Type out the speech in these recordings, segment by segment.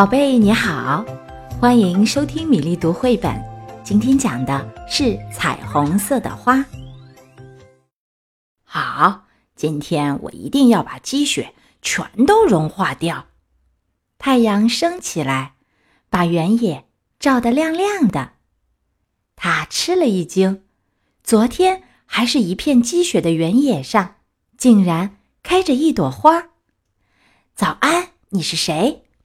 宝贝你好，欢迎收听米粒读绘本。今天讲的是彩虹色的花。好，今天我一定要把积雪全都融化掉。太阳升起来，把原野照得亮亮的。他吃了一惊，昨天还是一片积雪的原野上，竟然开着一朵花。早安，你是谁？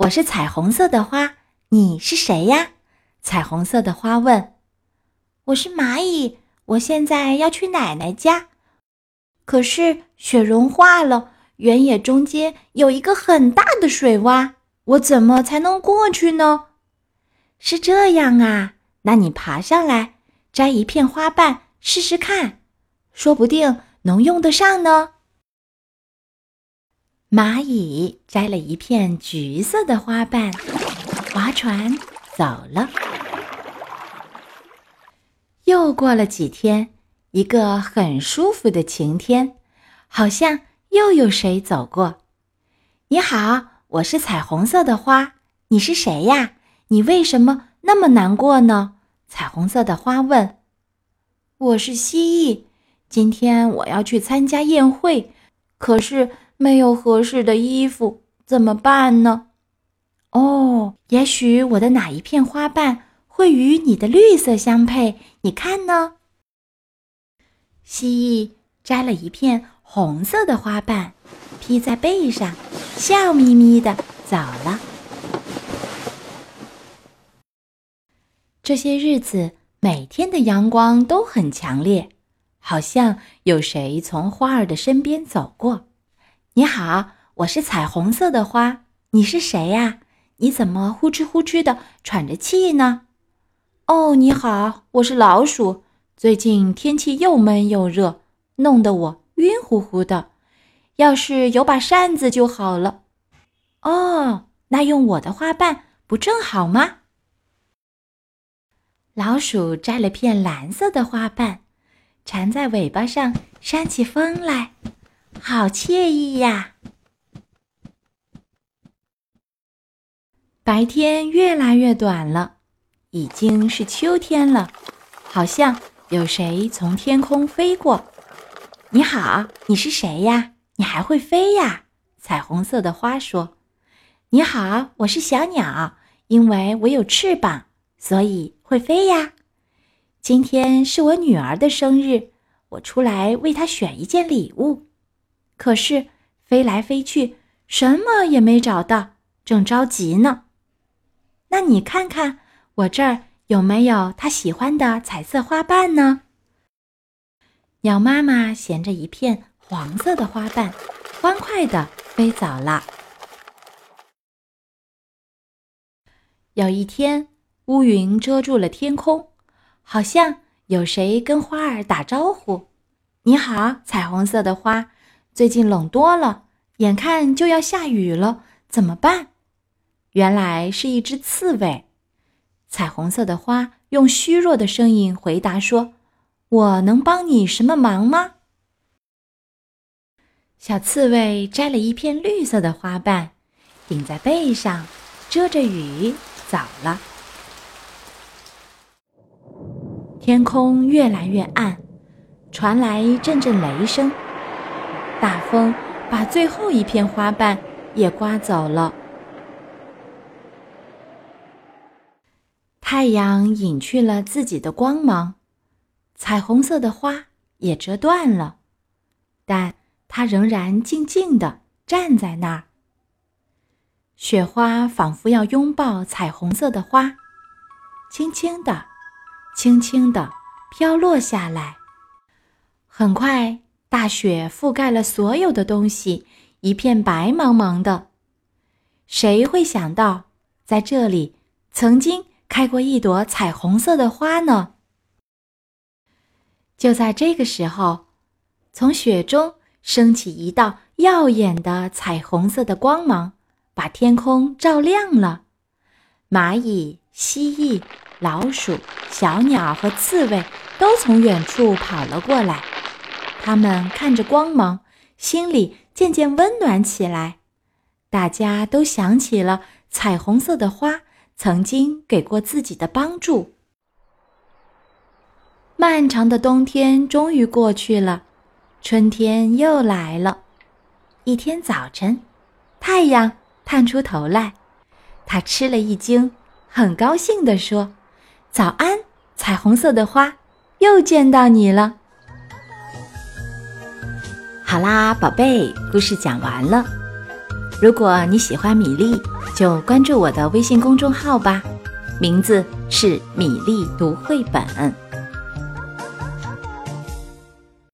我是彩虹色的花，你是谁呀？彩虹色的花问。我是蚂蚁，我现在要去奶奶家，可是雪融化了，原野中间有一个很大的水洼，我怎么才能过去呢？是这样啊，那你爬上来，摘一片花瓣试试看，说不定能用得上呢。蚂蚁摘了一片橘色的花瓣，划船走了。又过了几天，一个很舒服的晴天，好像又有谁走过。你好，我是彩虹色的花，你是谁呀？你为什么那么难过呢？彩虹色的花问。我是蜥蜴，今天我要去参加宴会，可是。没有合适的衣服怎么办呢？哦，也许我的哪一片花瓣会与你的绿色相配？你看呢？蜥蜴摘了一片红色的花瓣，披在背上，笑眯眯的走了。这些日子，每天的阳光都很强烈，好像有谁从花儿的身边走过。你好，我是彩虹色的花。你是谁呀？你怎么呼哧呼哧的喘着气呢？哦，你好，我是老鼠。最近天气又闷又热，弄得我晕乎乎的。要是有把扇子就好了。哦，那用我的花瓣不正好吗？老鼠摘了片蓝色的花瓣，缠在尾巴上，扇起风来。好惬意呀！白天越来越短了，已经是秋天了。好像有谁从天空飞过。你好，你是谁呀？你还会飞呀？彩虹色的花说：“你好，我是小鸟，因为我有翅膀，所以会飞呀。今天是我女儿的生日，我出来为她选一件礼物。”可是飞来飞去，什么也没找到，正着急呢。那你看看我这儿有没有他喜欢的彩色花瓣呢？鸟妈妈衔着一片黄色的花瓣，欢快地飞走了。有一天，乌云遮住了天空，好像有谁跟花儿打招呼：“你好，彩虹色的花。”最近冷多了，眼看就要下雨了，怎么办？原来是一只刺猬。彩虹色的花用虚弱的声音回答说：“我能帮你什么忙吗？”小刺猬摘了一片绿色的花瓣，顶在背上，遮着雨，走了。天空越来越暗，传来阵阵雷声。大风把最后一片花瓣也刮走了，太阳隐去了自己的光芒，彩虹色的花也折断了，但它仍然静静地站在那儿。雪花仿佛要拥抱彩虹色的花，轻轻地、轻轻地飘落下来，很快。大雪覆盖了所有的东西，一片白茫茫的。谁会想到，在这里曾经开过一朵彩虹色的花呢。就在这个时候，从雪中升起一道耀眼的彩虹色的光芒，把天空照亮了。蚂蚁、蜥蜴、老鼠、小鸟和刺猬都从远处跑了过来，它们看着光芒，心里渐渐温暖起来。大家都想起了彩虹色的花曾经给过自己的帮助。漫长的冬天终于过去了，春天又来了。一天早晨，太阳探出头来，他吃了一惊，很高兴地说：“早安，彩虹色的花，又见到你了。”好啦，宝贝，故事讲完了。如果你喜欢米粒，就关注我的微信公众号吧，名字是米粒读绘本。